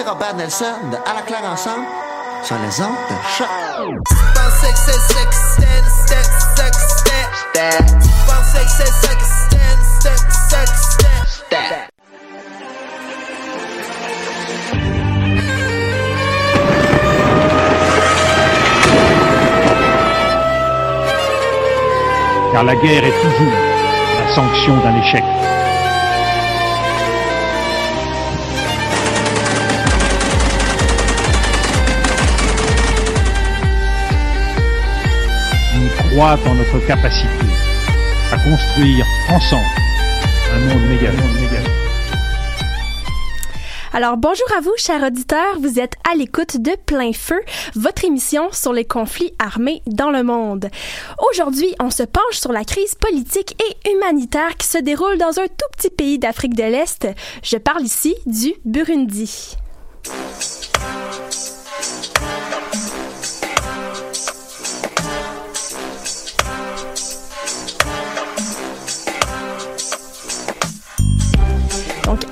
c'est Robert Nelson de À la claire ensemble sur les ondes de choc. Car la guerre est toujours la sanction d'un échec. Croit notre capacité à construire ensemble un monde méga. Alors bonjour à vous, chers auditeurs. Vous êtes à l'écoute de Plein Feu, votre émission sur les conflits armés dans le monde. Aujourd'hui, on se penche sur la crise politique et humanitaire qui se déroule dans un tout petit pays d'Afrique de l'Est. Je parle ici du Burundi.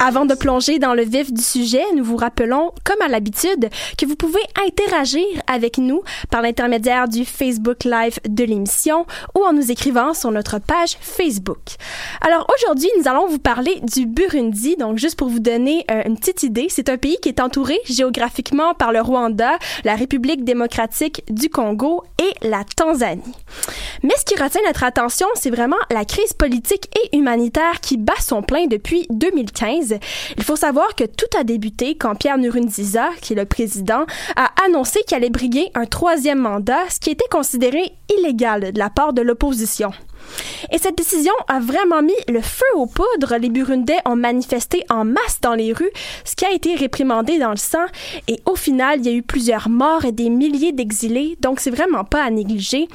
Avant de plonger dans le vif du sujet, nous vous rappelons, comme à l'habitude, que vous pouvez interagir avec nous par l'intermédiaire du Facebook Live de l'émission ou en nous écrivant sur notre page Facebook. Alors, aujourd'hui, nous allons vous parler du Burundi. Donc, juste pour vous donner euh, une petite idée, c'est un pays qui est entouré géographiquement par le Rwanda, la République démocratique du Congo et la Tanzanie. Mais ce qui retient notre attention, c'est vraiment la crise politique et humanitaire qui bat son plein depuis 2015 il faut savoir que tout a débuté quand Pierre Nkurunziza, qui est le président, a annoncé qu'il allait briguer un troisième mandat, ce qui était considéré illégal de la part de l'opposition. Et cette décision a vraiment mis le feu aux poudres. Les Burundais ont manifesté en masse dans les rues, ce qui a été réprimandé dans le sang. Et au final, il y a eu plusieurs morts et des milliers d'exilés, donc c'est vraiment pas à négliger.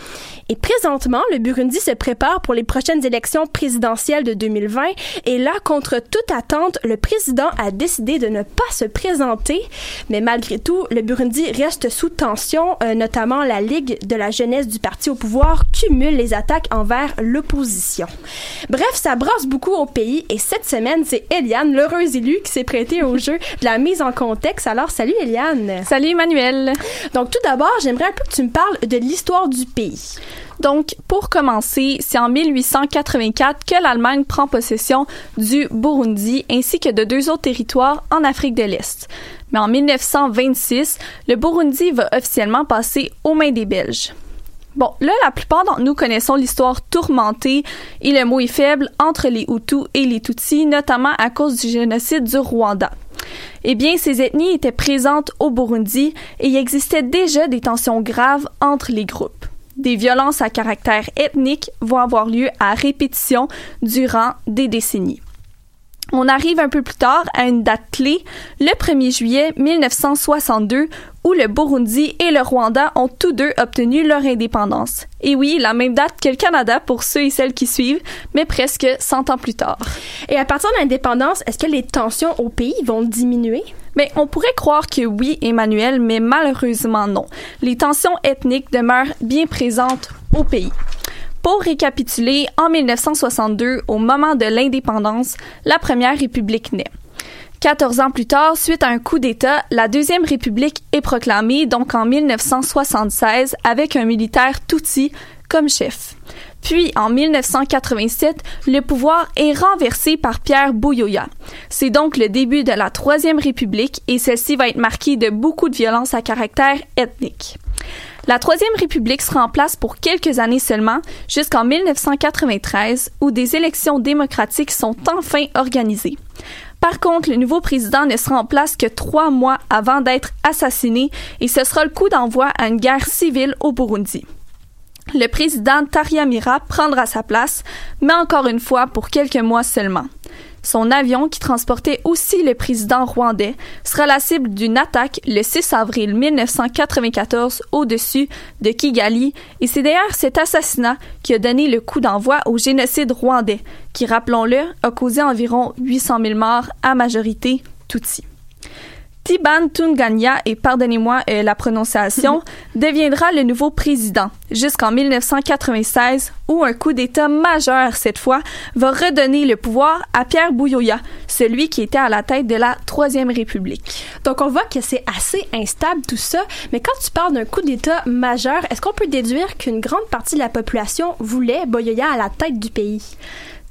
Et présentement, le Burundi se prépare pour les prochaines élections présidentielles de 2020. Et là, contre toute attente, le président a décidé de ne pas se présenter. Mais malgré tout, le Burundi reste sous tension, euh, notamment la Ligue de la jeunesse du parti au pouvoir cumule les attaques envers l'opposition. Bref, ça brasse beaucoup au pays et cette semaine, c'est Eliane, l'heureuse élue, qui s'est prêtée au jeu de la mise en contexte. Alors, salut Eliane. Salut Emmanuel. Donc, tout d'abord, j'aimerais un peu que tu me parles de l'histoire du pays. Donc, pour commencer, c'est en 1884 que l'Allemagne prend possession du Burundi ainsi que de deux autres territoires en Afrique de l'Est. Mais en 1926, le Burundi va officiellement passer aux mains des Belges. Bon, là, la plupart d'entre nous connaissons l'histoire tourmentée, et le mot est faible, entre les Hutus et les Tutsis, notamment à cause du génocide du Rwanda. Eh bien, ces ethnies étaient présentes au Burundi et il existait déjà des tensions graves entre les groupes. Des violences à caractère ethnique vont avoir lieu à répétition durant des décennies. On arrive un peu plus tard à une date clé, le 1er juillet 1962, où le Burundi et le Rwanda ont tous deux obtenu leur indépendance. Et oui, la même date que le Canada pour ceux et celles qui suivent, mais presque 100 ans plus tard. Et à partir de l'indépendance, est-ce que les tensions au pays vont diminuer? Mais on pourrait croire que oui, Emmanuel, mais malheureusement non. Les tensions ethniques demeurent bien présentes au pays. Pour récapituler, en 1962, au moment de l'indépendance, la Première République naît. 14 ans plus tard, suite à un coup d'État, la Deuxième République est proclamée, donc en 1976, avec un militaire Tutsi comme chef. Puis, en 1987, le pouvoir est renversé par Pierre Bouyoya. C'est donc le début de la Troisième République et celle-ci va être marquée de beaucoup de violences à caractère ethnique. La Troisième République sera en place pour quelques années seulement, jusqu'en 1993, où des élections démocratiques sont enfin organisées. Par contre, le nouveau président ne sera en place que trois mois avant d'être assassiné et ce sera le coup d'envoi à une guerre civile au Burundi. Le président Taryamira prendra sa place, mais encore une fois pour quelques mois seulement. Son avion, qui transportait aussi le président rwandais, sera la cible d'une attaque le 6 avril 1994 au-dessus de Kigali, et c'est d'ailleurs cet assassinat qui a donné le coup d'envoi au génocide rwandais, qui, rappelons-le, a causé environ 800 000 morts à majorité Tutsi. Tiban Tunganya, et pardonnez-moi euh, la prononciation, deviendra le nouveau président jusqu'en 1996 où un coup d'État majeur cette fois va redonner le pouvoir à Pierre Bouyoya, celui qui était à la tête de la Troisième République. Donc on voit que c'est assez instable tout ça, mais quand tu parles d'un coup d'État majeur, est-ce qu'on peut déduire qu'une grande partie de la population voulait Bouyoya à la tête du pays?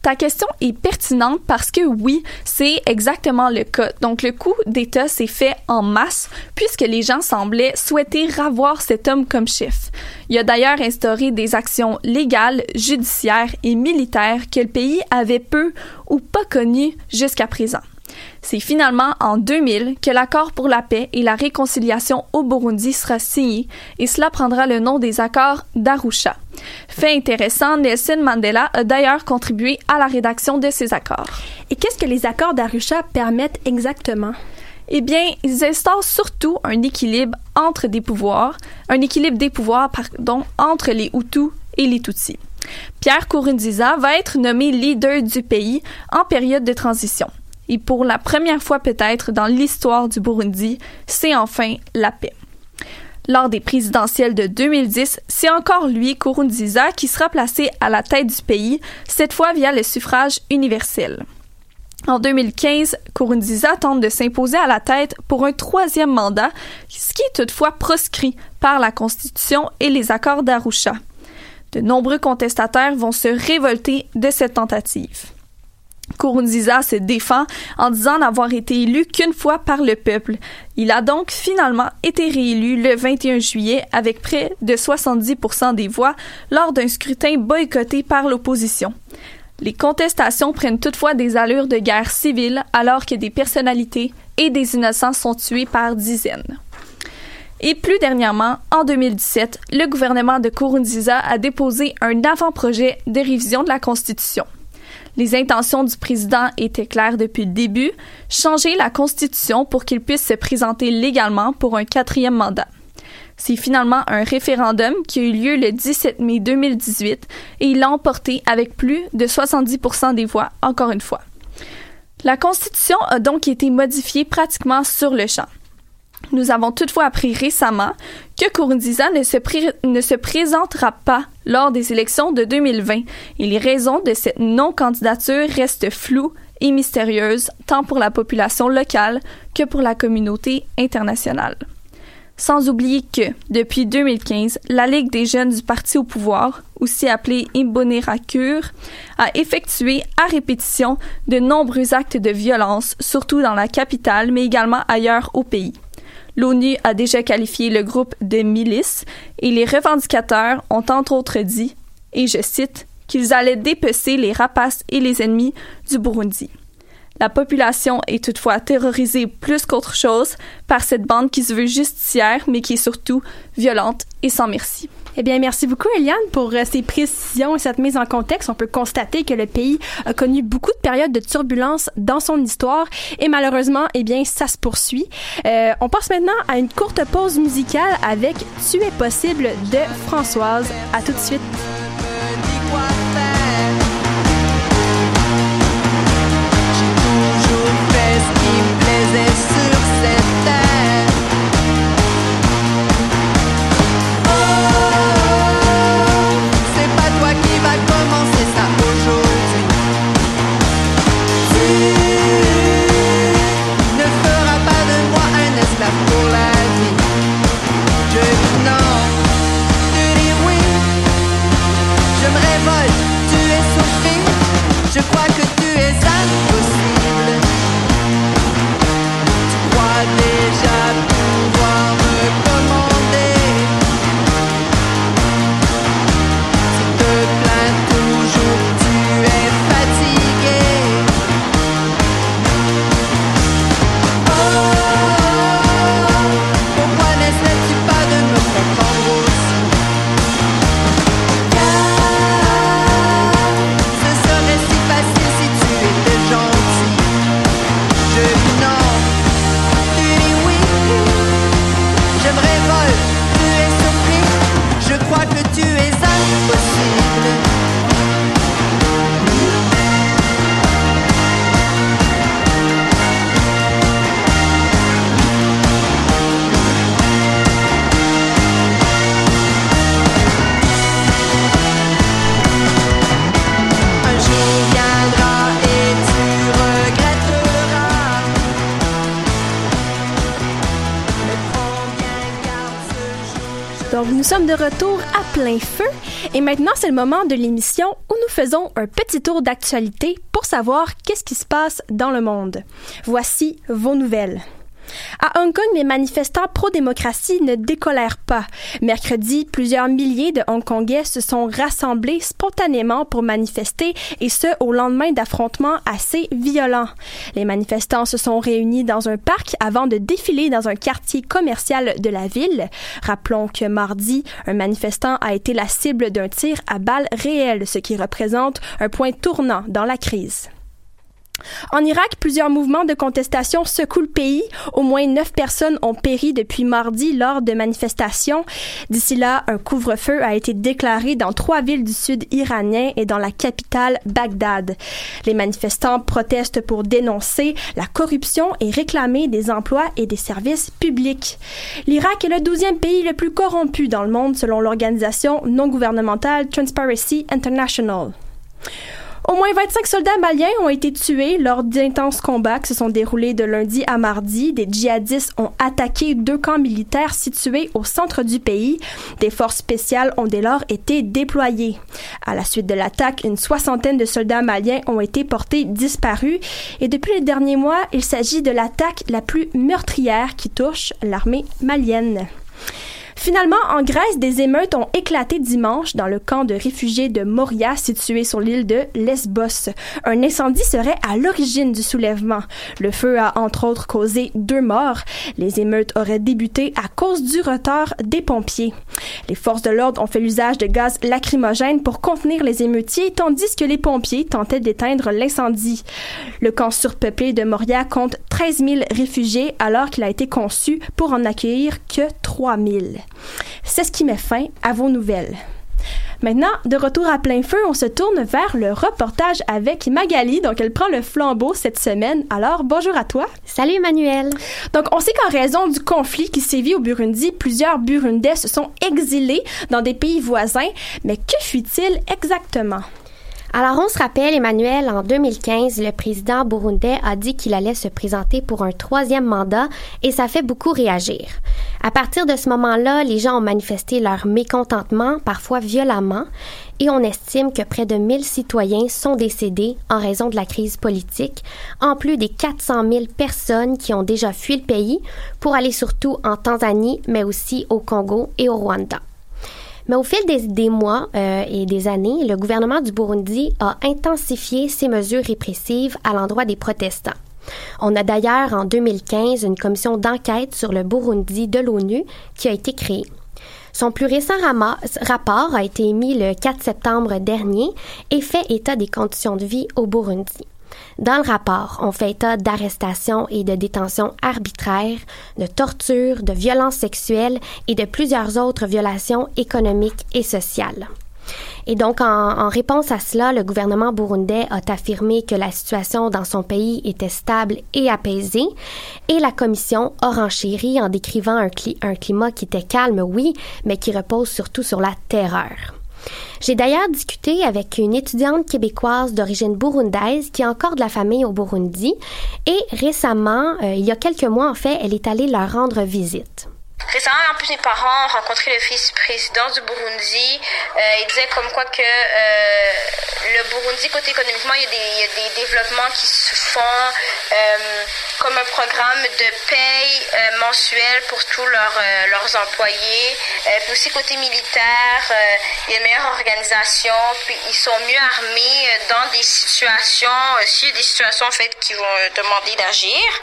Ta question est pertinente parce que oui, c'est exactement le cas. Donc le coup d'État s'est fait en masse puisque les gens semblaient souhaiter ravoir cet homme comme chef. Il a d'ailleurs instauré des actions légales, judiciaires et militaires que le pays avait peu ou pas connues jusqu'à présent. C'est finalement en 2000 que l'accord pour la paix et la réconciliation au Burundi sera signé et cela prendra le nom des accords d'Arusha. Fait intéressant, Nelson Mandela a d'ailleurs contribué à la rédaction de ces accords. Et qu'est-ce que les accords d'Arusha permettent exactement? Eh bien, ils instaurent surtout un équilibre entre des pouvoirs, un équilibre des pouvoirs, pardon, entre les Hutus et les Tutsis. Pierre Kourounziza va être nommé leader du pays en période de transition. Et pour la première fois peut-être dans l'histoire du Burundi, c'est enfin la paix. Lors des présidentielles de 2010, c'est encore lui, Kurunziza, qui sera placé à la tête du pays, cette fois via le suffrage universel. En 2015, Kurunziza tente de s'imposer à la tête pour un troisième mandat, ce qui est toutefois proscrit par la Constitution et les accords d'Arusha. De nombreux contestataires vont se révolter de cette tentative. Kurunziza se défend en disant n'avoir été élu qu'une fois par le peuple. Il a donc finalement été réélu le 21 juillet avec près de 70% des voix lors d'un scrutin boycotté par l'opposition. Les contestations prennent toutefois des allures de guerre civile alors que des personnalités et des innocents sont tués par dizaines. Et plus dernièrement, en 2017, le gouvernement de Kurunziza a déposé un avant-projet de révision de la Constitution. Les intentions du président étaient claires depuis le début, changer la Constitution pour qu'il puisse se présenter légalement pour un quatrième mandat. C'est finalement un référendum qui a eu lieu le 17 mai 2018 et il l'a emporté avec plus de 70% des voix, encore une fois. La Constitution a donc été modifiée pratiquement sur le champ. Nous avons toutefois appris récemment que se, ne se présentera pas lors des élections de 2020 et les raisons de cette non-candidature restent floues et mystérieuses tant pour la population locale que pour la communauté internationale. Sans oublier que, depuis 2015, la Ligue des jeunes du parti au pouvoir, aussi appelée Imbonerakure, a effectué à répétition de nombreux actes de violence, surtout dans la capitale, mais également ailleurs au pays. L'ONU a déjà qualifié le groupe de milice et les revendicateurs ont entre autres dit, et je cite, qu'ils allaient dépecer les rapaces et les ennemis du Burundi. La population est toutefois terrorisée plus qu'autre chose par cette bande qui se veut justicière mais qui est surtout violente et sans merci. Eh bien, merci beaucoup, Eliane, pour euh, ces précisions et cette mise en contexte. On peut constater que le pays a connu beaucoup de périodes de turbulence dans son histoire et malheureusement, eh bien, ça se poursuit. Euh, on passe maintenant à une courte pause musicale avec Tu es possible de Françoise. À tout de suite. la de retour à plein feu et maintenant, c'est le moment de l'émission où nous faisons un petit tour d'actualité pour savoir qu'est-ce qui se passe dans le monde. Voici vos nouvelles. À Hong Kong, les manifestants pro-démocratie ne décolèrent pas. Mercredi, plusieurs milliers de Hongkongais se sont rassemblés spontanément pour manifester et ce, au lendemain d'affrontements assez violents. Les manifestants se sont réunis dans un parc avant de défiler dans un quartier commercial de la ville. Rappelons que mardi, un manifestant a été la cible d'un tir à balles réelles, ce qui représente un point tournant dans la crise. En Irak, plusieurs mouvements de contestation secouent le pays. Au moins neuf personnes ont péri depuis mardi lors de manifestations. D'ici là, un couvre-feu a été déclaré dans trois villes du sud iranien et dans la capitale Bagdad. Les manifestants protestent pour dénoncer la corruption et réclamer des emplois et des services publics. L'Irak est le douzième pays le plus corrompu dans le monde selon l'organisation non gouvernementale Transparency International. Au moins 25 soldats maliens ont été tués lors d'intenses combats qui se sont déroulés de lundi à mardi. Des djihadistes ont attaqué deux camps militaires situés au centre du pays. Des forces spéciales ont dès lors été déployées. À la suite de l'attaque, une soixantaine de soldats maliens ont été portés disparus et depuis les derniers mois, il s'agit de l'attaque la plus meurtrière qui touche l'armée malienne. Finalement, en Grèce, des émeutes ont éclaté dimanche dans le camp de réfugiés de Moria situé sur l'île de Lesbos. Un incendie serait à l'origine du soulèvement. Le feu a entre autres causé deux morts. Les émeutes auraient débuté à cause du retard des pompiers. Les forces de l'ordre ont fait l'usage de gaz lacrymogène pour contenir les émeutiers tandis que les pompiers tentaient d'éteindre l'incendie. Le camp surpeuplé de Moria compte 13 000 réfugiés alors qu'il a été conçu pour en accueillir que 3 000. C'est ce qui met fin à vos nouvelles. Maintenant, de retour à plein feu, on se tourne vers le reportage avec Magali. Donc, elle prend le flambeau cette semaine. Alors, bonjour à toi. Salut Emmanuel. Donc, on sait qu'en raison du conflit qui sévit au Burundi, plusieurs Burundais se sont exilés dans des pays voisins. Mais que fuit-il exactement? Alors, on se rappelle, Emmanuel, en 2015, le président burundais a dit qu'il allait se présenter pour un troisième mandat et ça fait beaucoup réagir. À partir de ce moment-là, les gens ont manifesté leur mécontentement, parfois violemment, et on estime que près de 1000 citoyens sont décédés en raison de la crise politique, en plus des 400 000 personnes qui ont déjà fui le pays pour aller surtout en Tanzanie, mais aussi au Congo et au Rwanda. Mais au fil des, mois euh, et des années, le gouvernement du Burundi a intensifié ses mesures répressives à l'endroit des protestants. On a d'ailleurs en 2015 une commission d'enquête sur le Burundi de l'ONU qui a été créée. Son plus récent rapport a été émis le 4 septembre dernier et fait état des conditions de vie au Burundi. Dans le rapport, on fait état d'arrestations et de détentions arbitraires, de tortures, de violences sexuelles et de plusieurs autres violations économiques et sociales. Et donc, en, réponse à cela, le gouvernement burundais a affirmé que la situation dans son pays était stable et apaisée, et la commission a renchéri en décrivant un climat qui était calme, oui, mais qui repose surtout sur la terreur. J'ai d'ailleurs discuté avec une étudiante québécoise d'origine burundaise qui a encore de la famille au Burundi et récemment, euh, il y a quelques mois en fait, elle est allée leur rendre visite. Récemment, en plus, mes parents ont rencontré le vice-président du Burundi. Euh, il disait comme quoi que euh, le Burundi, côté économiquement, il y, a des, y, a des, développements qui se font euh, comme un programme de paye euh, mensuel pour tous leurs, euh, leurs employés. puis aussi, côté militaire, il y a une meilleure organisation. Puis ils sont mieux armés dans des situations, a des situations en fait qui vont demander d'agir.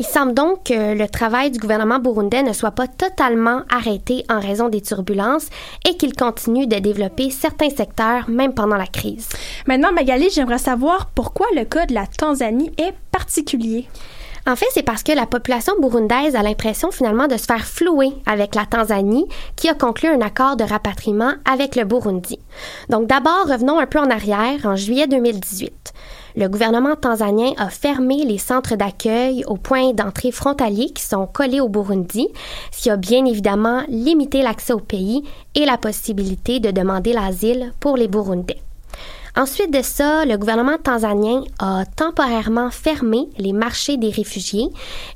Il semble donc que le travail du gouvernement burundais ne soit pas totalement arrêté en raison des turbulences et qu'il continue de développer certains secteurs même pendant la crise. Maintenant, Magali, j'aimerais savoir pourquoi le cas de la Tanzanie est particulier. En fait, c'est parce que la population burundaise a l'impression finalement de se faire flouer avec la Tanzanie, qui a conclu un accord de rapatriement avec le Burundi. Donc d'abord, revenons un peu en arrière, en juillet 2018 le gouvernement tanzanien a fermé les centres d'accueil aux points d'entrée frontaliers qui sont collés au Burundi, ce qui a bien évidemment limité l'accès au pays et la possibilité de demander l'asile pour les Burundais. Ensuite de ça, le gouvernement tanzanien a temporairement fermé les marchés des réfugiés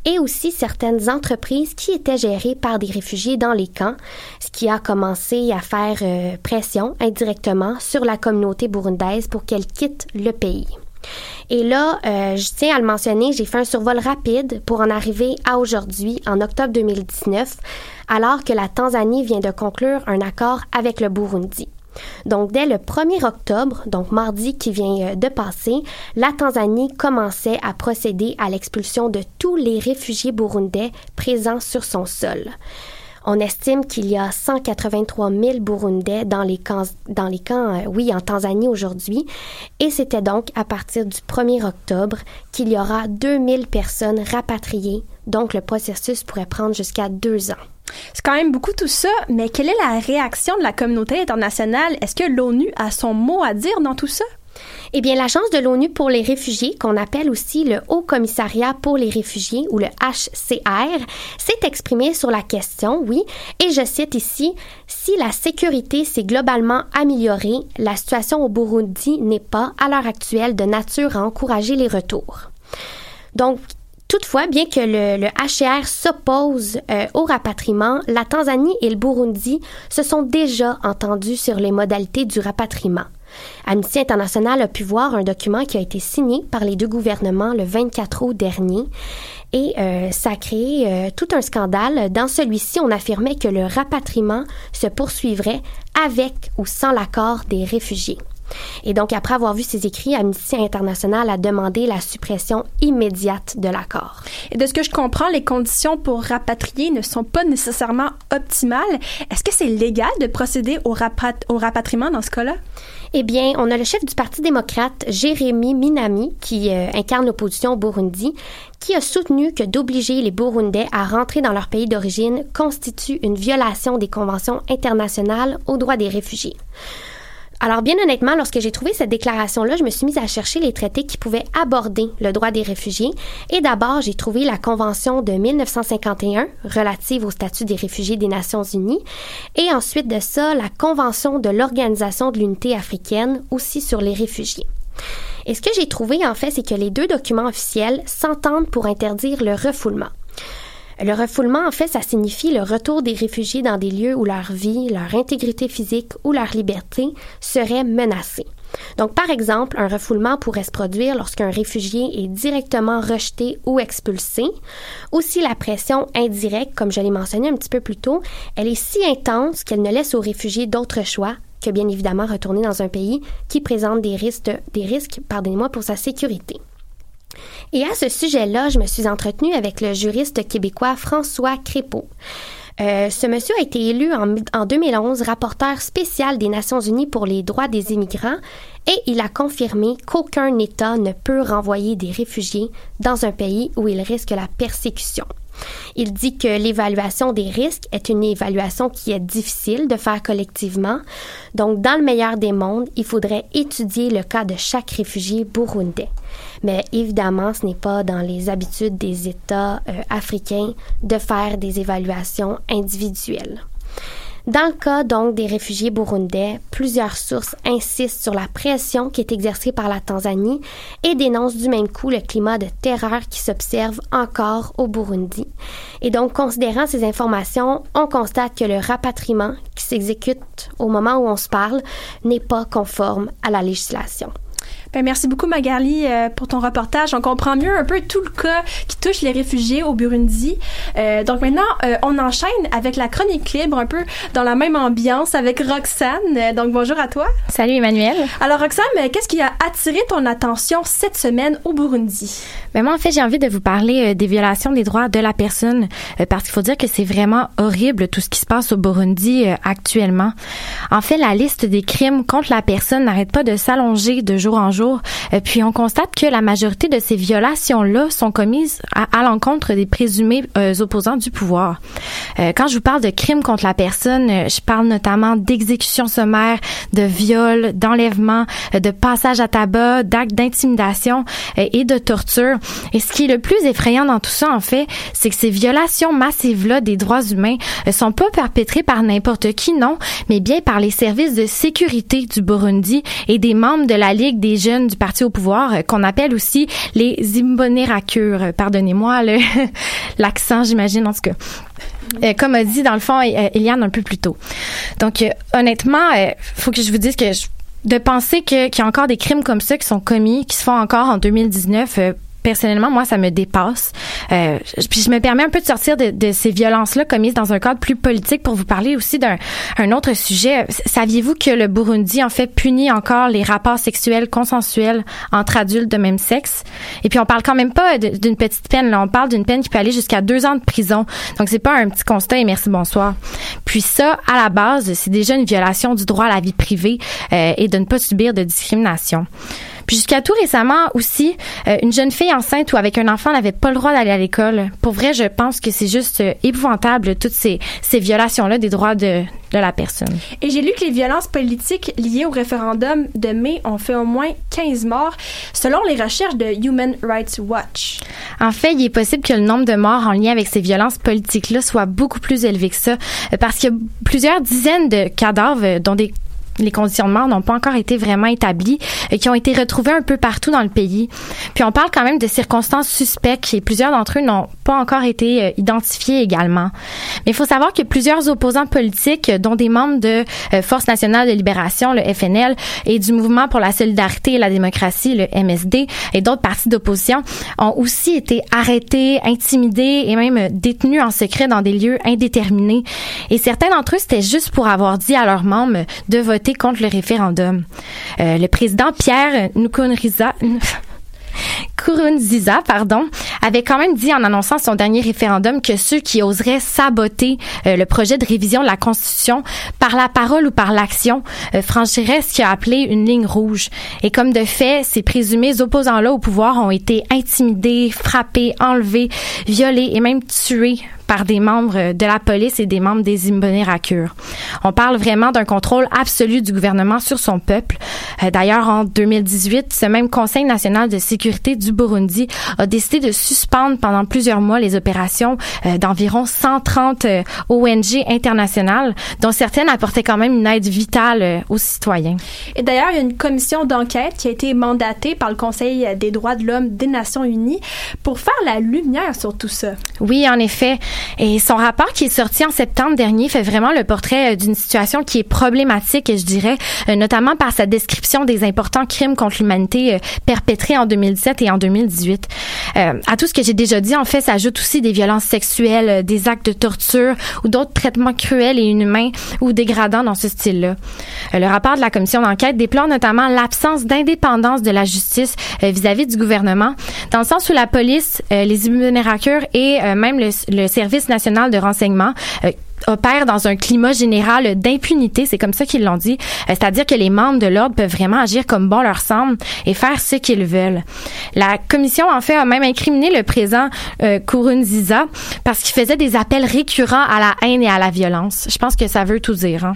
et aussi certaines entreprises qui étaient gérées par des réfugiés dans les camps, ce qui a commencé à faire euh, pression indirectement sur la communauté burundaise pour qu'elle quitte le pays. Et là, euh, je tiens à le mentionner, j'ai fait un survol rapide pour en arriver à aujourd'hui, en octobre 2019, alors que la Tanzanie vient de conclure un accord avec le Burundi. Donc, dès le 1er octobre, donc mardi qui vient euh, de passer, la Tanzanie commençait à procéder à l'expulsion de tous les réfugiés burundais présents sur son sol. On estime qu'il y a 183 000 Burundais dans les camps, dans les camps euh, oui, en Tanzanie aujourd'hui. Et c'était donc à partir du 1er octobre qu'il y aura 2000 personnes rapatriées. Donc, le processus pourrait prendre jusqu'à deux ans. C'est quand même beaucoup tout ça, mais quelle est la réaction de la communauté internationale? Est-ce que l'ONU a son mot à dire dans tout ça? Eh bien, l'Agence de l'ONU pour les réfugiés, qu'on appelle aussi le Haut Commissariat pour les réfugiés ou le HCR, s'est exprimé sur la question, oui, et je cite ici, si la sécurité s'est globalement améliorée, la situation au Burundi n'est pas, à l'heure actuelle, de nature à encourager les retours. Donc, Toutefois, bien que le, HCR s'oppose euh, au rapatriement, la Tanzanie et le Burundi se sont déjà entendus sur les modalités du rapatriement. Amnesty International a pu voir un document qui a été signé par les deux gouvernements le 24 août dernier et euh, ça a créé euh, tout un scandale. Dans celui-ci, on affirmait que le rapatriement se poursuivrait avec ou sans l'accord des réfugiés. Et donc, après avoir vu ces écrits, Amnesty International a demandé la suppression immédiate de l'accord. Et de ce que je comprends, les conditions pour rapatrier ne sont pas nécessairement optimales. Est-ce que c'est légal de procéder au, au rapatriement dans ce cas-là? Eh bien, on a le chef du Parti démocrate, Jérémy Minami, qui euh, incarne l'opposition au Burundi, qui a soutenu que d'obliger les Burundais à rentrer dans leur pays d'origine constitue une violation des conventions internationales aux droits des réfugiés. Alors, bien honnêtement, lorsque j'ai trouvé cette déclaration-là, je me suis mise à chercher les traités qui pouvaient aborder le droit des réfugiés. Et d'abord, j'ai trouvé la Convention de 1951 relative au statut des réfugiés des Nations Unies. Et ensuite de ça, la Convention de l'Organisation de l'Unité africaine aussi sur les réfugiés. Et ce que j'ai trouvé, en fait, c'est que les deux documents officiels s'entendent pour interdire le refoulement. Le refoulement, en fait, ça signifie le retour des réfugiés dans des lieux où leur vie, leur intégrité physique ou leur liberté seraient menacées. Donc, par exemple, un refoulement pourrait se produire lorsqu'un réfugié est directement rejeté ou expulsé, ou si la pression indirecte, comme je l'ai mentionné un petit peu plus tôt, elle est si intense qu'elle ne laisse aux réfugiés d'autre choix que bien évidemment retourner dans un pays qui présente des risques, des risques pardonnez-moi, pour sa sécurité. Et à ce sujet-là, je me suis entretenue avec le juriste québécois François Crépeau. Euh, ce monsieur a été élu en, en 2011 rapporteur spécial des Nations Unies pour les droits des immigrants et il a confirmé qu'aucun État ne peut renvoyer des réfugiés dans un pays où ils risquent la persécution. Il dit que l'évaluation des risques est une évaluation qui est difficile de faire collectivement. Donc, dans le meilleur des mondes, il faudrait étudier le cas de chaque réfugié burundais. Mais évidemment, ce n'est pas dans les habitudes des États euh, africains de faire des évaluations individuelles. Dans le cas donc des réfugiés burundais, plusieurs sources insistent sur la pression qui est exercée par la Tanzanie et dénoncent du même coup le climat de terreur qui s'observe encore au Burundi. Et donc, considérant ces informations, on constate que le rapatriement qui s'exécute au moment où on se parle n'est pas conforme à la législation. Ben, merci beaucoup, Magali, euh, pour ton reportage. On comprend mieux un peu tout le cas qui touche les réfugiés au Burundi. Euh, donc maintenant, euh, on enchaîne avec la chronique libre, un peu dans la même ambiance avec Roxane. Donc bonjour à toi. Salut, Emmanuel. Alors Roxane, qu'est-ce qui a attiré ton attention cette semaine au Burundi? Ben moi, en fait, j'ai envie de vous parler des violations des droits de la personne parce qu'il faut dire que c'est vraiment horrible tout ce qui se passe au Burundi actuellement. En fait, la liste des crimes contre la personne n'arrête pas de s'allonger de jour en jour jour. Euh, puis on constate que la majorité de ces violations-là sont commises à, l'encontre des présumés euh, opposants du pouvoir. Euh, quand je vous parle de crimes contre la personne, je parle notamment d'exécution sommaire, de viol, d'enlèvement, de passage à tabac, d'actes d'intimidation et de torture. Et ce qui est le plus effrayant dans tout ça, en fait, c'est que ces violations massives-là des droits humains sont pas perpétrées par n'importe qui, non, mais bien par les services de sécurité du Burundi et des membres de la Ligue des jeunes du parti au pouvoir, euh, qu'on appelle aussi les Imbonerakure. Pardonnez-moi l'accent, j'imagine, en tout cas. Euh, comme a dit dans le fond Eliane un peu plus tôt. Donc euh, honnêtement, il faut que je vous dise que de penser qu'il y a encore des crimes comme ça qui sont commis, qui se font encore en 2019 personnellement, moi, ça me dépasse. Euh, puis je me permets un peu de sortir de, ces violences-là commises dans un cadre plus politique pour vous parler aussi d'un un autre sujet. Saviez-vous que le Burundi, en fait, punit encore les rapports sexuels consensuels entre adultes de même sexe? Et puis, on parle quand même pas d'une petite peine. Là, on parle d'une peine qui peut aller jusqu'à deux ans de prison. Donc, c'est pas un petit constat et merci, bonsoir. Puis ça, à la base, c'est déjà une violation du droit à la vie privée euh, et de ne pas subir de discrimination. Puis jusqu'à tout récemment aussi, euh, une jeune fille enceinte ou avec un enfant n'avait pas le droit d'aller à l'école. Pour vrai, je pense que c'est juste euh, épouvantable toutes ces, ces violations-là des droits de, de la personne. Et j'ai lu que les violences politiques liées au référendum de mai ont fait au moins 15 morts, selon les recherches de Human Rights Watch. En fait, il est possible que le nombre de morts en lien avec ces violences politiques-là soit beaucoup plus élevé que ça, euh, parce qu'il y a plusieurs dizaines de cadavres, dont des les conditions de mort n'ont pas encore été vraiment établies et qui ont été retrouvées un peu partout dans le pays. Puis on parle quand même de circonstances suspectes et plusieurs d'entre eux n'ont pas encore été euh, identifiés également. Mais il faut savoir que plusieurs opposants politiques, dont des membres de euh, Force nationale de libération, le FNL, et du Mouvement pour la solidarité et la démocratie, le MSD, et d'autres partis d'opposition, ont aussi été arrêtés, intimidés et même détenus en secret dans des lieux indéterminés. Et certains d'entre eux, c'était juste pour avoir dit à leurs membres de voter contre le référendum. Euh, le président Pierre Nkurunziza avait quand même dit en annonçant son dernier référendum que ceux qui oseraient saboter euh, le projet de révision de la Constitution par la parole ou par l'action euh, franchiraient ce qu'il a appelé une ligne rouge. Et comme de fait, ces présumés opposants-là au pouvoir ont été intimidés, frappés, enlevés, violés et même tués par des membres de la police et des membres des Imbonerakure. On parle vraiment d'un contrôle absolu du gouvernement sur son peuple. Euh, d'ailleurs, en 2018, ce même Conseil national de sécurité du Burundi a décidé de suspendre pendant plusieurs mois les opérations euh, d'environ 130 euh, ONG internationales, dont certaines apportaient quand même une aide vitale aux citoyens. Et d'ailleurs, il y a une commission d'enquête qui a été mandatée par le Conseil des droits de l'homme des Nations unies pour faire la lumière sur tout ça. Oui, en effet. Et son rapport qui est sorti en septembre dernier fait vraiment le portrait euh, d'une situation qui est problématique, je dirais, euh, notamment par sa description des importants crimes contre l'humanité euh, perpétrés en 2017 et en 2018. à tout ce que j'ai déjà dit, en fait, s'ajoutent aussi des violences sexuelles, des actes de torture ou d'autres traitements cruels et inhumains ou dégradants dans ce style-là. le rapport de la commission d'enquête déplore notamment l'absence d'indépendance de la justice vis-à-vis du gouvernement, dans le sens où la police, les immunéracures et même le, le Service national de renseignement euh, opère dans un climat général d'impunité, c'est comme ça qu'ils l'ont dit, euh, c'est-à-dire que les membres de l'ordre peuvent vraiment agir comme bon leur semble et faire ce qu'ils veulent. La commission en fait a même incriminé le président euh, Kurunziza parce qu'il faisait des appels récurrents à la haine et à la violence. Je pense que ça veut tout dire. Hein.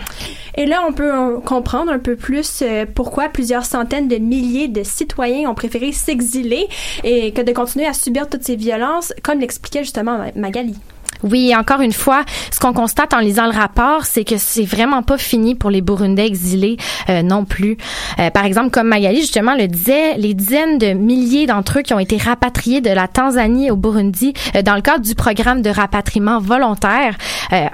Et là, on peut comprendre un peu plus pourquoi plusieurs centaines de milliers de citoyens ont préféré s'exiler et que de continuer à subir toutes ces violences, comme l'expliquait justement Magali. Oui, encore une fois, ce qu'on constate en lisant le rapport, c'est que c'est vraiment pas fini pour les Burundais exilés euh, non plus. Euh, par exemple, comme Magali justement le disait, les dizaines de milliers d'entre eux qui ont été rapatriés de la Tanzanie au Burundi euh, dans le cadre du programme de rapatriement volontaire,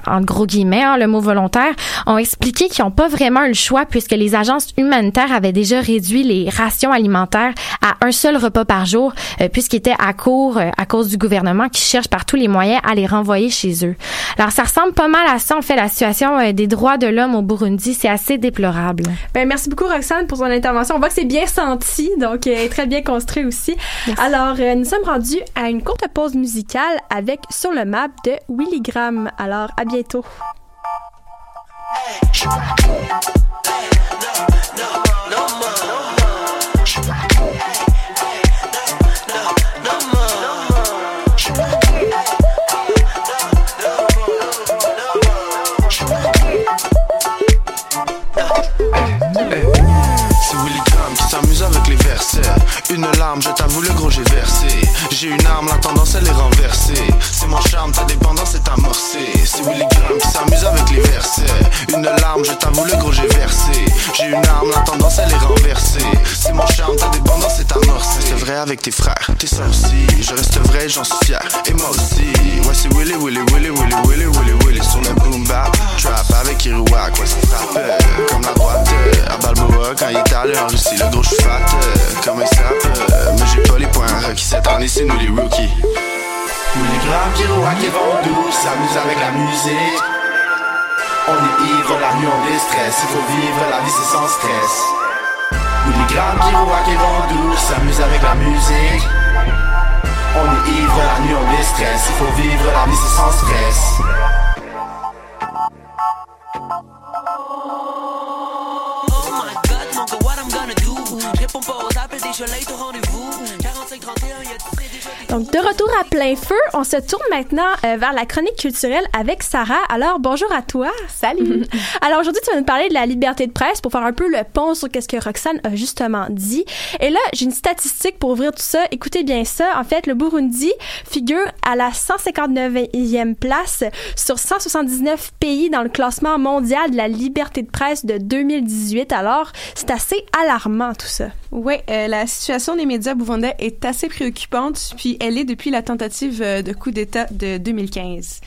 en gros guillemets, hein, le mot volontaire, ont expliqué qu'ils n'ont pas vraiment eu le choix puisque les agences humanitaires avaient déjà réduit les rations alimentaires à un seul repas par jour puisqu'ils étaient à court à cause du gouvernement qui cherche par tous les moyens à les renvoyer chez eux. Alors, ça ressemble pas mal à ça, en fait, la situation euh, des droits de l'homme au Burundi. C'est assez déplorable. Ben, merci beaucoup, Roxane, pour son intervention. On voit que c'est bien senti, donc euh, très bien construit aussi. Alors, euh, nous sommes rendus à une courte pause musicale avec Sur le map de Willy Graham. Alors, à bientôt. Hey. Une larme, je t'avoue, le gros j'ai versé. J'ai une arme, la tendance elle est renversée. C'est mon charme, ta dépendance est amorcée. C'est Willy Graham qui s'amuse avec les versets. Une larme, je t'avoue, le gros j'ai versé. J'ai une arme, la tendance elle est renversée. C'est mon charme, ta dépendance est amorcée. C'est vrai avec tes frères, tes soeurs aussi. Je reste vrai, j'en suis fier. Et moi aussi. Ouais, c'est Willy, Willy, Willy, Willy, Willy, Willy, Willy. Sur le boom bap, trap avec Iruak. Ouais, ça frappe comme la droite. euh, À Balboa, quand il est allé en Russie, le gros je fat. Comme un sap. euh, Mais j'ai pas les points requis cette année, c'est nous les rookies. Tous les grammes qui roulent et vont doux s'amusent avec la musique. On est ivre, la nuit on déstresse, il faut vivre la vie c'est sans stress. Tous les grammes qui roulent et vont doux s'amusent avec la musique. On est ivre, la nuit on déstresse, il faut vivre la vie c'est sans stress. Réponds pas aux appels, déjà late au rendez-vous. 45, 31, y'a tu sais déjà des Donc, de retour à plein feu, on se tourne maintenant euh, vers la chronique culturelle avec Sarah. Alors, bonjour à toi. Salut. Alors, aujourd'hui, tu vas nous parler de la liberté de presse pour faire un peu le pont sur qu'est-ce que Roxane a justement dit. Et là, j'ai une statistique pour ouvrir tout ça. Écoutez bien ça. En fait, le Burundi figure à la 159e place sur 179 pays dans le classement mondial de la liberté de presse de 2018. Alors, c'est assez alarmant tout ça. Oui, la situation des médias burundais est assez préoccupante, puis elle est depuis la tentative euh, de coup d'État de 2015.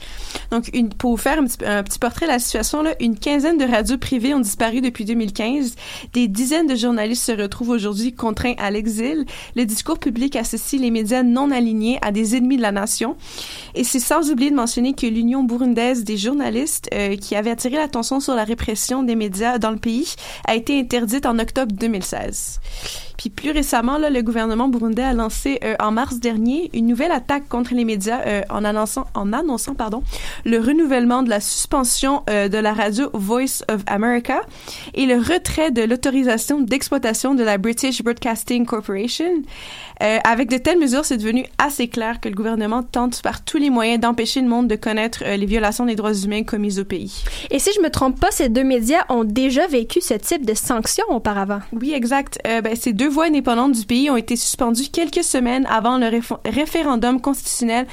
Donc, pour vous faire un petit, un petit portrait de la situation, là, une quinzaine de radios privées ont disparu depuis 2015. Des dizaines de journalistes se retrouvent aujourd'hui contraints à l'exil. Le discours public associe les médias non alignés à des ennemis de la nation. Et c'est sans oublier de mentionner que l'Union burundaise des journalistes, euh, qui avait attiré l'attention sur la répression des médias dans le pays, a été interdite en octobre 2016. Euh, Puis plus récemment, là, le gouvernement burundais a lancé euh, en mars dernier une nouvelle attaque contre les médias euh, en annonçant, en annonçant pardon, le renouvellement de la suspension euh, de la radio Voice of America et le retrait de l'autorisation d'exploitation de la British Broadcasting Corporation. Avec de telles mesures, c'est devenu assez clair que le gouvernement tente par tous les moyens d'empêcher le monde de connaître les violations des droits humains commises au pays. Et si je me trompe pas, ces deux médias ont déjà vécu ce type de sanctions auparavant? Oui, exact. Ben, ces deux voix indépendantes du pays ont été suspendues quelques semaines avant le réf- référendum constitutionnel,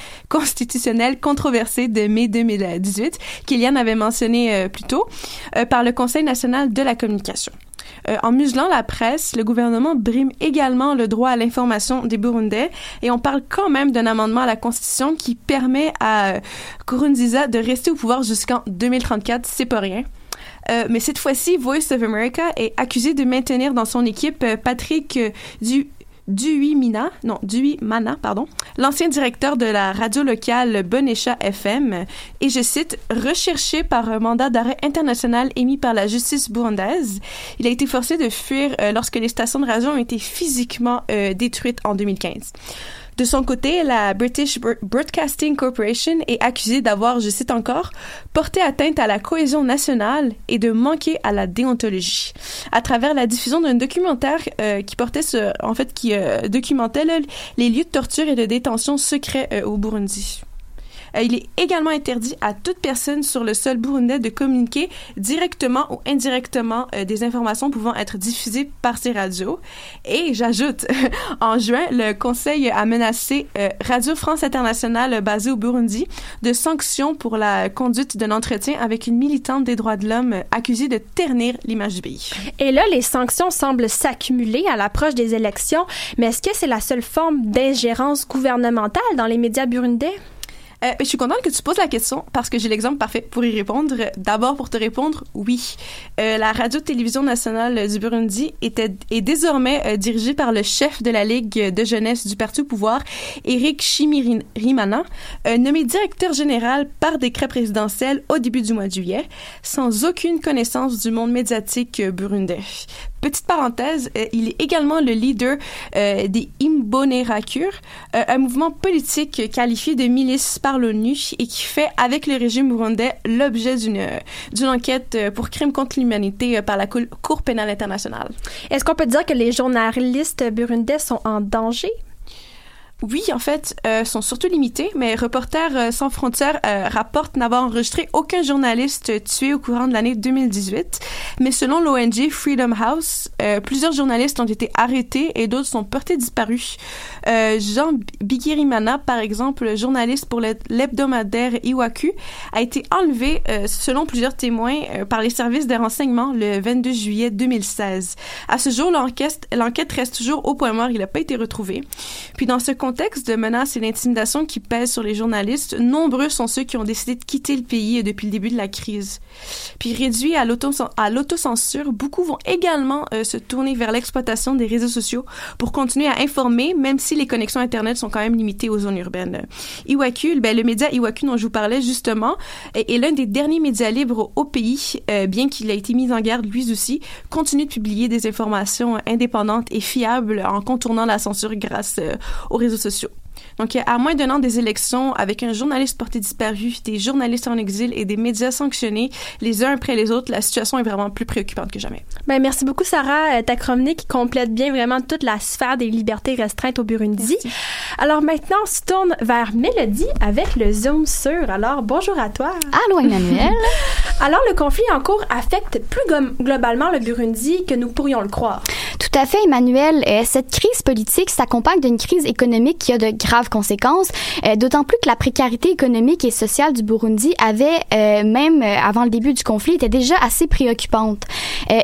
controversé de mai 2018, qu'Eliane avait mentionné euh, plus tôt, euh, par le Conseil national de la communication. Euh, en muselant la presse, le gouvernement brime également le droit à l'information des Burundais et on parle quand même d'un amendement à la Constitution qui permet à Kurunziza de rester au pouvoir jusqu'en 2034, c'est pas rien. Euh, mais cette fois-ci, Voice of America est accusé de maintenir dans son équipe euh, Patrick euh, du Mina, non, Mana, pardon, l'ancien directeur de la radio locale Bonécha FM, et je cite, recherché par un mandat d'arrêt international émis par la justice burundaise. Il a été forcé de fuir lorsque les stations de radio ont été physiquement détruites en 2015. De son côté, la British Bro- Broadcasting Corporation est accusée d'avoir, je cite encore, porté atteinte à la cohésion nationale et de manquer à la déontologie. À travers la diffusion d'un documentaire euh, qui portait sur, en fait, qui euh, documentait les lieux de torture et de détention secrets euh, au Burundi. Euh, il est également interdit à toute personne sur le sol burundais de communiquer directement ou indirectement euh, des informations pouvant être diffusées par ces radios. Et j'ajoute, en juin, le Conseil a menacé euh, Radio France Internationale basée au Burundi de sanctions pour la conduite d'un entretien avec une militante des droits de l'homme accusée de ternir l'image du pays. Et là, les sanctions semblent s'accumuler à l'approche des élections, mais est-ce que c'est la seule forme d'ingérence gouvernementale dans les médias burundais? Euh, je suis contente que tu poses la question parce que j'ai l'exemple parfait pour y répondre. D'abord, pour te répondre, oui. Euh, la radio-télévision nationale du Burundi est désormais euh, dirigée par le chef de la Ligue de jeunesse du Parti au pouvoir, Éric Chimirimana, nommé directeur général par décret présidentiel au début du mois de juillet, sans aucune connaissance du monde médiatique burundais. Petite parenthèse, euh, il est également le leader euh, des Imbonerakure, euh, un mouvement politique qualifié de milice par l'ONU et qui fait, avec le régime burundais, l'objet d'une d'une enquête pour crimes contre l'humanité par la Cour pénale internationale. Est-ce qu'on peut dire que les journalistes burundais sont en danger? Oui, en fait, euh, sont surtout limités, mais Reporters euh, sans frontières euh, rapporte n'avoir enregistré aucun journaliste tué au courant de l'année 2018. Mais selon l'ONG Freedom House, euh, plusieurs journalistes ont été arrêtés et d'autres sont portés disparus. Euh, Jean Bigirimana, par exemple, journaliste pour l'hebdomadaire Iwaku, a été enlevé, euh, selon plusieurs témoins, par les services de renseignement le 22 juillet 2016. À ce jour, l'enquête reste toujours au point mort. Il n'a pas été retrouvé. Puis dans ce contexte de menaces et d'intimidation qui pèsent sur les journalistes, nombreux sont ceux qui ont décidé de quitter le pays depuis le début de la crise. Puis réduits à l'auto- à l'autocensure, beaucoup vont également euh, se tourner vers l'exploitation des réseaux sociaux pour continuer à informer, même si les connexions Internet sont quand même limitées aux zones urbaines. Iwaku, ben, le média Iwaku dont je vous parlais justement, est, est l'un des derniers médias libres au pays, euh, bien qu'il ait été mis en garde lui aussi, continue de publier des informations indépendantes et fiables en contournant la censure grâce euh, aux réseaux sociaux. Donc, à moins d'un an des élections, avec un journaliste porté disparu, des journalistes en exil et des médias sanctionnés, les uns après les autres, la situation est vraiment plus préoccupante que jamais. Ben, merci beaucoup, Sarah. Euh, Ta chronique complète bien vraiment toute la sphère des libertés restreintes au Burundi. Alors maintenant, on se tourne vers Mélodie avec le Zoom sur. Alors, bonjour à toi. Allô, Emmanuel. Alors, le conflit en cours affecte plus globalement le Burundi que nous pourrions le croire. Tout à fait, Emmanuel. Euh, cette crise politique s'accompagne d'une crise économique qui a de graves conséquences, euh, d'autant plus que la précarité économique et sociale du Burundi avait, euh, même euh, avant le début du conflit, était déjà assez préoccupante.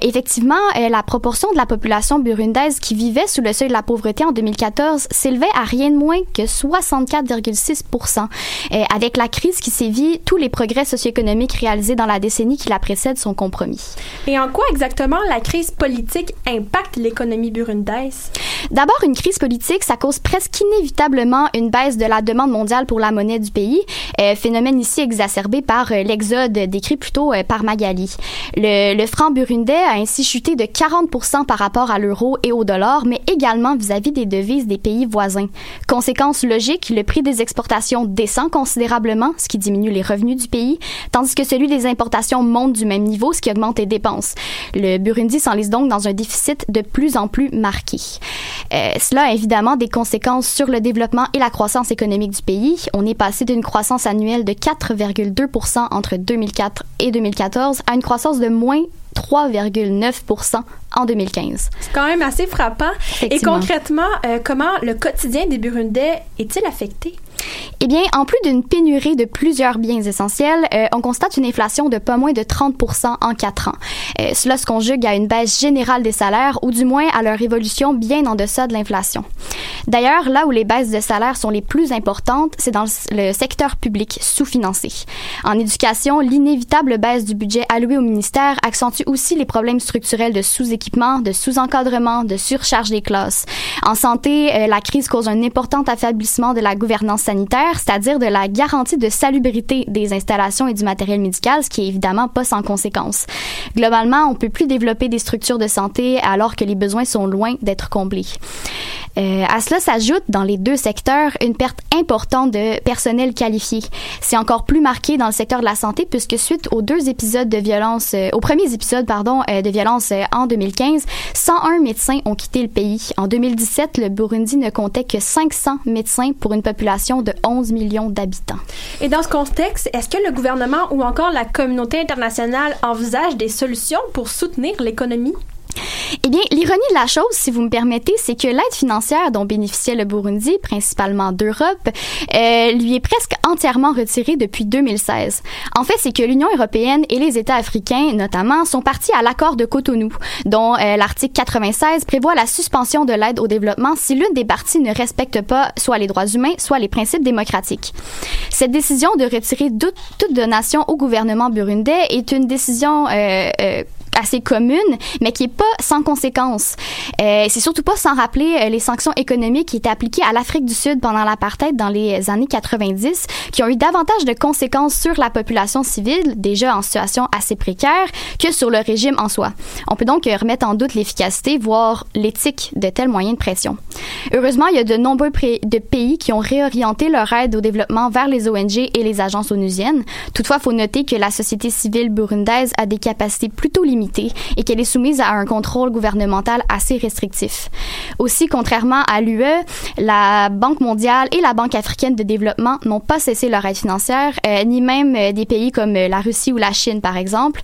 Effectivement, la proportion de la population burundaise qui vivait sous le seuil de la pauvreté en 2014 s'élevait à rien de moins que 64,6 euh, Avec la crise qui sévit, tous les progrès socio-économiques réalisés dans la décennie qui la précède sont compromis. Et en quoi exactement la crise politique impacte l'économie burundaise? D'abord, une crise politique, ça cause presque inévitablement une baisse de la demande mondiale pour la monnaie du pays, euh, phénomène ici exacerbé par euh, l'exode décrit plutôt euh, par Magali. Le, franc burundais a ainsi chuté de 40 par rapport à l'euro et au dollar, mais également vis-à-vis des devises des pays voisins. Conséquence logique, le prix des exportations descend considérablement, ce qui diminue les revenus du pays, tandis que celui des importations monte du même niveau, ce qui augmente les dépenses. Le Burundi s'enlise donc dans un déficit de plus en plus marqué. Euh, cela a évidemment des conséquences sur le développement et la croissance économique du pays. On est passé d'une croissance annuelle de 4,2% entre 2004 et 2014 à une croissance de moins 3,9% en 2015. C'est quand même assez frappant. Et concrètement, euh, comment le quotidien des Burundais est-il affecté? Eh bien, en plus d'une pénurie de plusieurs biens essentiels, euh, on constate une inflation de pas moins de 30% en quatre ans. Euh, cela se conjugue à une baisse générale des salaires ou du moins à leur évolution bien en deçà de l'inflation. D'ailleurs, là où les baisses de salaires sont les plus importantes, c'est dans le secteur public sous-financé. En éducation, l'inévitable baisse du budget alloué au ministère accentue aussi les problèmes structurels de sous-équipement, de sous-encadrement, de surcharge des classes. En santé, euh, la crise cause un important affaiblissement de la gouvernance sanitaire, c'est-à-dire de la garantie de salubrité des installations et du matériel médical, ce qui est évidemment pas sans conséquence. Globalement, on peut plus développer des structures de santé alors que les besoins sont loin d'être comblés. Euh, à cela s'ajoute dans les deux secteurs une perte importante de personnel qualifié. C'est encore plus marqué dans le secteur de la santé puisque suite aux deux épisodes de violence, euh, aux premiers épisodes pardon euh, de violence euh, en 2015, 101 médecins ont quitté le pays. En 2017, le Burundi ne comptait que 500 médecins pour une population de 11 millions d'habitants. Et dans ce contexte, est-ce que le gouvernement ou encore la communauté internationale envisage des solutions pour soutenir l'économie? Eh bien, l'ironie de la chose, si vous me permettez, c'est que l'aide financière dont bénéficiait le Burundi, principalement d'Europe, euh, lui est presque entièrement retirée depuis 2016. En fait, c'est que l'Union européenne et les États africains, notamment, sont partis à l'accord de Cotonou, dont euh, l'article 96 prévoit la suspension de l'aide au développement si l'une des parties ne respecte pas soit les droits humains, soit les principes démocratiques. Cette décision de retirer toute, donation au gouvernement burundais est une décision euh, euh, assez commune, mais qui est pas sans conséquences. Euh, c'est surtout pas sans rappeler euh, les sanctions économiques qui étaient appliquées à l'Afrique du Sud pendant l'apartheid dans les années 90, qui ont eu davantage de conséquences sur la population civile, déjà en situation assez précaire, que sur le régime en soi. On peut donc euh, remettre en doute l'efficacité, voire l'éthique de tels moyens de pression. Heureusement, il y a de nombreux de pays qui ont réorienté leur aide au développement vers les ONG et les agences onusiennes. Toutefois, il faut noter que la société civile burundaise a des capacités plutôt limitées et qu'elle est soumise à un contrôle gouvernemental assez restrictif. Aussi, contrairement à l'UE, la Banque mondiale et la Banque africaine de développement n'ont pas cessé leur aide financière, euh, ni même euh, des pays comme euh, la Russie ou la Chine, par exemple.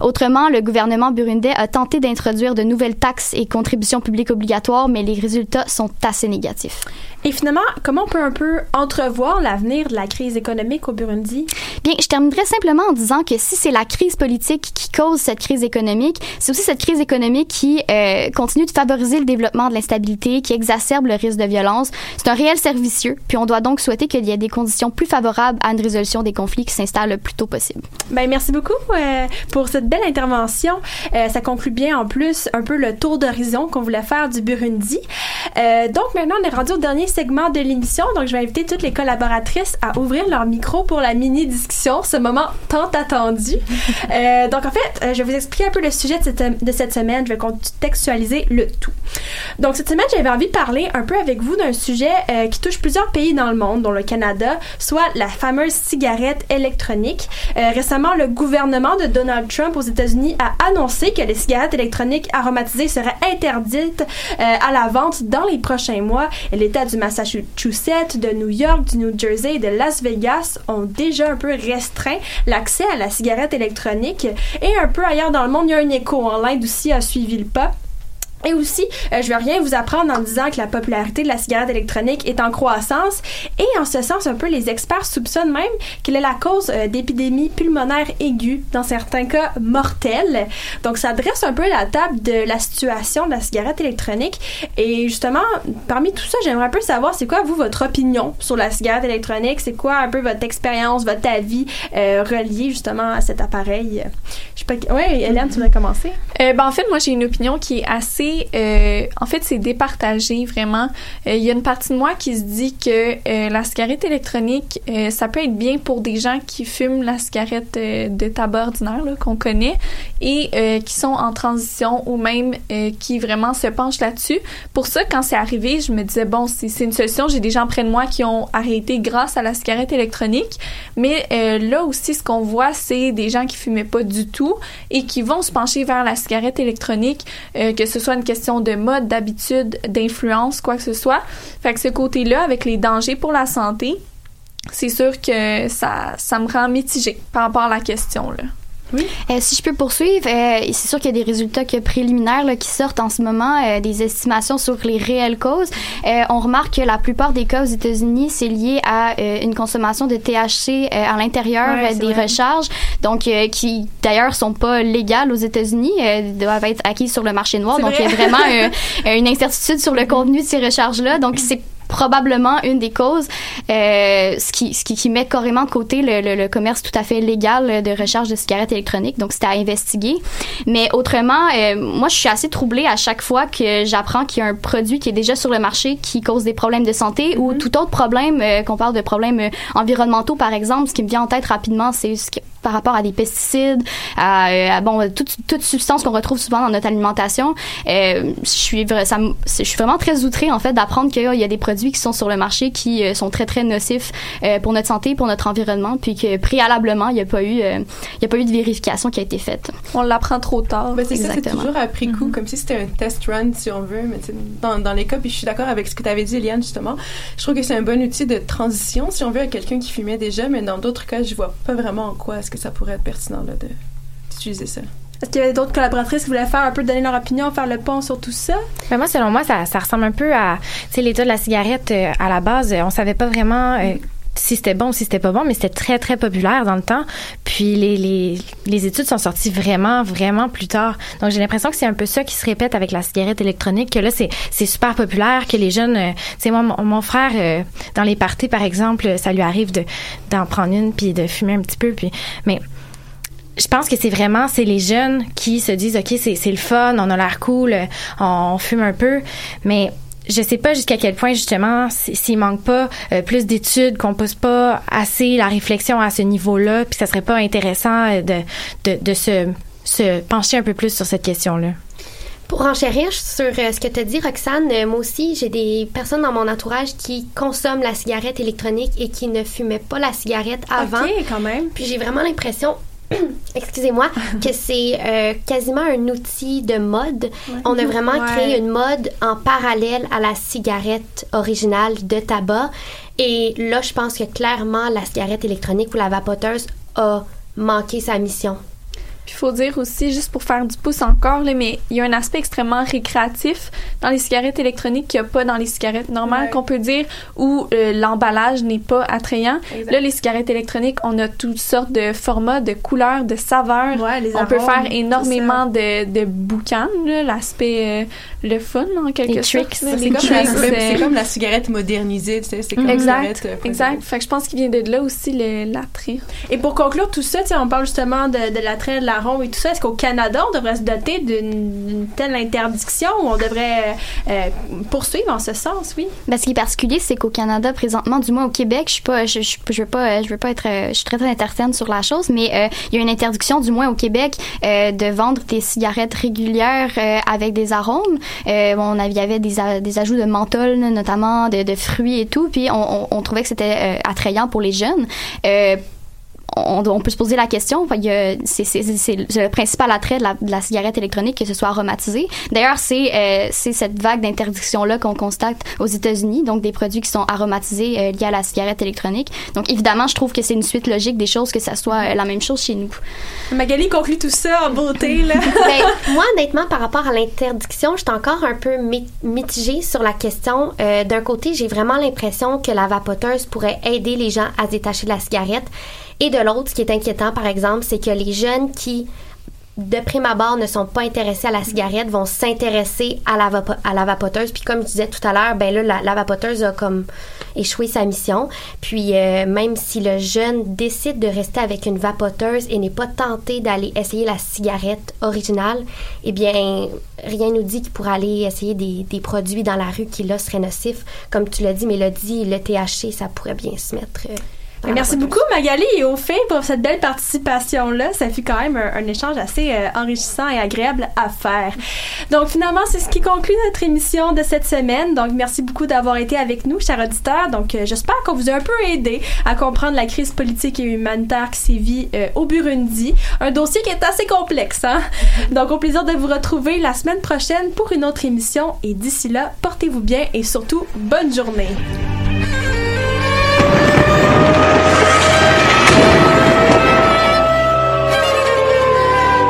Autrement, le gouvernement burundais a tenté d'introduire de nouvelles taxes et contributions publiques obligatoires, mais les résultats sont assez négatifs. Et finalement, comment on peut un peu entrevoir l'avenir de la crise économique au Burundi? Bien, je terminerai simplement en disant que si c'est la crise politique qui cause cette crise économique, c'est aussi cette crise économique qui euh, continue de favoriser le développement de l'instabilité, qui exacerbe le risque de violence. C'est un réel servicieux, puis on doit donc souhaiter qu'il y ait des conditions plus favorables à une résolution des conflits qui s'installent le plus tôt possible. Ben, merci beaucoup euh, pour cette belle intervention. Euh, ça conclut bien en plus un peu le tour d'horizon qu'on voulait faire du Burundi. Donc maintenant, on est rendu au dernier segment de l'émission. Donc je vais inviter toutes les collaboratrices à ouvrir leur micro pour la mini discussion, ce moment tant attendu. Euh, donc en fait, euh, je vais vous expliquer un peu le sujet de cette, de cette semaine. Je vais contextualiser le tout. Donc cette semaine, j'avais envie de parler un peu avec vous d'un sujet euh, qui touche plusieurs pays dans le monde, dont le Canada, soit la fameuse cigarette électronique. Euh, récemment, le gouvernement de Donald Trump aux États-Unis a annoncé que les cigarettes électroniques aromatisées seraient interdites à la vente dans les prochains mois. Et l'État du Massachusetts, de New York, du New Jersey et de Las Vegas ont déjà un peu restreint l'accès à la cigarette électronique. Et un peu ailleurs dans le monde, il y a un écho. En l'Inde aussi a suivi le pas. Et aussi, euh, je vais rien vous apprendre en disant que la popularité de la cigarette électronique est en croissance. Et en ce sens, un peu, les experts soupçonnent même qu'elle est la cause euh, d'épidémies pulmonaires aiguës, dans certains cas mortelles. Donc, ça dresse un peu la table de la situation de la cigarette électronique. Et justement, parmi tout ça, j'aimerais un peu savoir, c'est quoi, vous, votre opinion sur la cigarette électronique? C'est quoi un peu votre expérience, votre avis euh, relié justement à cet appareil? Je sais pas. Ouais, Hélène, tu voudrais commencer? Euh, ben, en fait, moi, j'ai une opinion qui est assez. Euh, en fait, c'est départagé vraiment. Euh, Il y a une partie de moi qui se dit que euh, la cigarette électronique, ça peut être bien pour des gens qui fument la cigarette de tabac ordinaire qu'on connaît et qui sont en transition ou même qui vraiment se penchent là-dessus. Pour ça, quand c'est arrivé, je me disais bon, c'est une solution. J'ai des gens près de moi qui ont arrêté grâce à la cigarette électronique. Mais là aussi, ce qu'on voit, c'est des gens qui fumaient pas du tout et qui vont se pencher vers la cigarette électronique, que ce soit une question de mode, d'habitude, d'influence, quoi que ce soit. Fait que ce côté-là, avec les dangers pour la santé, c'est sûr que ça, ça me rend mitigée par rapport à la question. Là. Euh, si je peux poursuivre, euh, c'est sûr qu'il y a des résultats que préliminaires là, qui sortent en ce moment, euh, des estimations sur les réelles causes. On remarque que la plupart des cas aux États-Unis, c'est lié à une consommation de THC à l'intérieur Ouais, des vrai. recharges, donc qui d'ailleurs sont pas légales aux États-Unis, doivent être acquises sur le marché noir. Donc vrai. il y a vraiment une incertitude sur le contenu de ces recharges-là. Donc c'est probablement une des causes, euh, ce, qui, ce qui, qui met carrément de côté le, le, le commerce tout à fait légal de recharge de cigarettes électroniques. Donc, c'était à investiguer. Mais autrement, euh, moi, je suis assez troublée à chaque fois que j'apprends qu'il y a un produit qui est déjà sur le marché qui cause des problèmes de santé ou tout autre problème, euh, qu'on parle de problèmes euh, environnementaux, par exemple. Ce qui me vient en tête rapidement, c'est ce qui- par rapport à des pesticides, à, euh, à, bon, toute, toute substance qu'on retrouve souvent dans notre alimentation. Euh, je suis ça je vraiment très outrée en fait d'apprendre qu'il y a des produits qui sont sur le marché qui euh, sont très très nocifs euh, pour notre santé, pour notre environnement, puis que préalablement il n'y a pas eu euh, il y a pas eu de vérification qui a été faite. On l'apprend trop tard. Ben, c'est ça, c'est toujours après coup, comme si c'était un test run, si on veut. Mais tu sais, dans, dans les cas, puis je suis d'accord avec ce que tu avais dit, Eliane, justement. Je trouve que c'est un bon outil de transition, si on veut, à quelqu'un qui fumait déjà, mais dans d'autres cas, je vois pas vraiment en quoi est-ce que ça pourrait être pertinent là, de- d'utiliser ça. Est-ce qu'il y avait d'autres collaboratrices qui voulaient faire un peu donner leur opinion, faire le pont sur tout ça? Ben moi, selon moi, ça, ça ressemble un peu à, tu sais, l'état de la cigarette euh, à la base. euh, on savait pas vraiment euh, si c'était bon ou si c'était pas bon, mais c'était très, très populaire dans le temps. Puis les, les, les études sont sorties vraiment, vraiment plus tard. Donc j'ai l'impression que c'est un peu ça qui se répète avec la cigarette électronique, que là, c'est, super populaire, que les jeunes, euh, tu sais, moi, mon, frère, euh, dans les parties, par exemple, ça lui arrive de, d'en prendre une puis de fumer un petit peu. Puis, mais je pense que c'est vraiment c'est les jeunes qui se disent ok c'est le fun on a l'air cool on fume un peu mais je sais pas jusqu'à quel point justement s'il manque pas euh, plus d'études qu'on pose pas assez la réflexion à ce niveau-là puis ça serait pas intéressant euh, de de, de se se pencher un peu plus sur cette question-là. Pour enchérir sur euh, ce que tu as dit, Roxane, moi aussi, j'ai des personnes dans mon entourage qui consomment la cigarette électronique et qui ne fumaient pas la cigarette avant. OK, quand même. Puis j'ai vraiment l'impression, excusez-moi, que c'est euh, quasiment un outil de mode. On a vraiment Ouais. créé une mode en parallèle à la cigarette originale de tabac. Et là, je pense que clairement, la cigarette électronique ou la vapoteuse a manqué sa mission. Puis il faut dire aussi, juste pour faire du pouce encore, là, mais il y a un aspect extrêmement récréatif dans les cigarettes électroniques qu'il n'y a pas dans les cigarettes normales, Ouais. qu'on peut dire, où euh, l'emballage n'est pas attrayant. Exact. Là, les cigarettes électroniques, on a toutes sortes de formats, de couleurs, de saveurs. Ouais, les on peut faire énormément de, de boucan, là, l'aspect, euh, le fun, en quelque Les sorte. C'est comme, la- euh, comme la cigarette modernisée, tu sais, c'est comme la Exact, cigarette, euh, exact. Fait que je pense qu'il vient de là aussi l'attrait. Et pour conclure tout ça, tu sais, on parle justement de, de l'attrait de et tout ça. Est-ce qu'au Canada, on devrait se doter d'une telle interdiction ou on devrait euh, poursuivre en ce sens, oui? Ben, ce qui est particulier, c'est qu'au Canada, présentement, du moins au Québec, je suis pas, je, veux pas, euh, veux pas être, euh, je suis très très sur la chose, mais euh, il y a une interdiction, du moins au Québec, euh, de vendre des cigarettes régulières euh, avec des arômes. Euh, on avait, il y avait des, ajouts de menthol, notamment de, fruits et tout, puis on, trouvait que c'était euh, attrayant pour les jeunes. Euh, on, on peut se poser la question. Enfin, il y a- C'est c'est- c'est- c'est le principal attrait de la, de la cigarette électronique que ce soit aromatisé. D'ailleurs, c'est euh, c'est cette vague d'interdiction-là qu'on constate aux États-Unis, donc des produits qui sont aromatisés euh, liés à la cigarette électronique. Donc, évidemment, je trouve que c'est une suite logique des choses que ça soit euh, la même chose chez nous. Magali conclut tout ça en beauté, là. Ben, moi, honnêtement, par rapport à l'interdiction, je suis encore un peu mi- mitigée sur la question. Euh, D'un côté, j'ai vraiment l'impression que la vapoteuse pourrait aider les gens à se détacher de la cigarette. Et de l'autre, ce qui est inquiétant, par exemple, c'est que les jeunes qui, de prime abord, ne sont pas intéressés à la cigarette vont s'intéresser à la, à la vapoteuse. Puis comme je disais tout à l'heure, ben là, la, la vapoteuse a comme échoué sa mission. Puis euh, même si le jeune décide de rester avec une vapoteuse et n'est pas tenté d'aller essayer la cigarette originale, eh bien, rien nous dit qu'il pourra aller essayer des, des produits dans la rue qui, là, seraient nocifs. Comme tu l'as dit, Mélodie, le THC, ça pourrait bien se mettre... euh, Merci beaucoup, Magali, et au fait, pour cette belle participation-là. Ça fut quand même un, un échange assez euh, enrichissant et agréable à faire. Donc, finalement, c'est ce qui conclut notre émission de cette semaine. Donc, merci beaucoup d'avoir été avec nous, chers auditeurs. Donc, euh, j'espère qu'on vous a un peu aidé à comprendre la crise politique et humanitaire qui sévit euh, au Burundi. Un dossier qui est assez complexe, hein? Donc, au plaisir de vous retrouver la semaine prochaine pour une autre émission. Et d'ici là, portez-vous bien et surtout, bonne journée.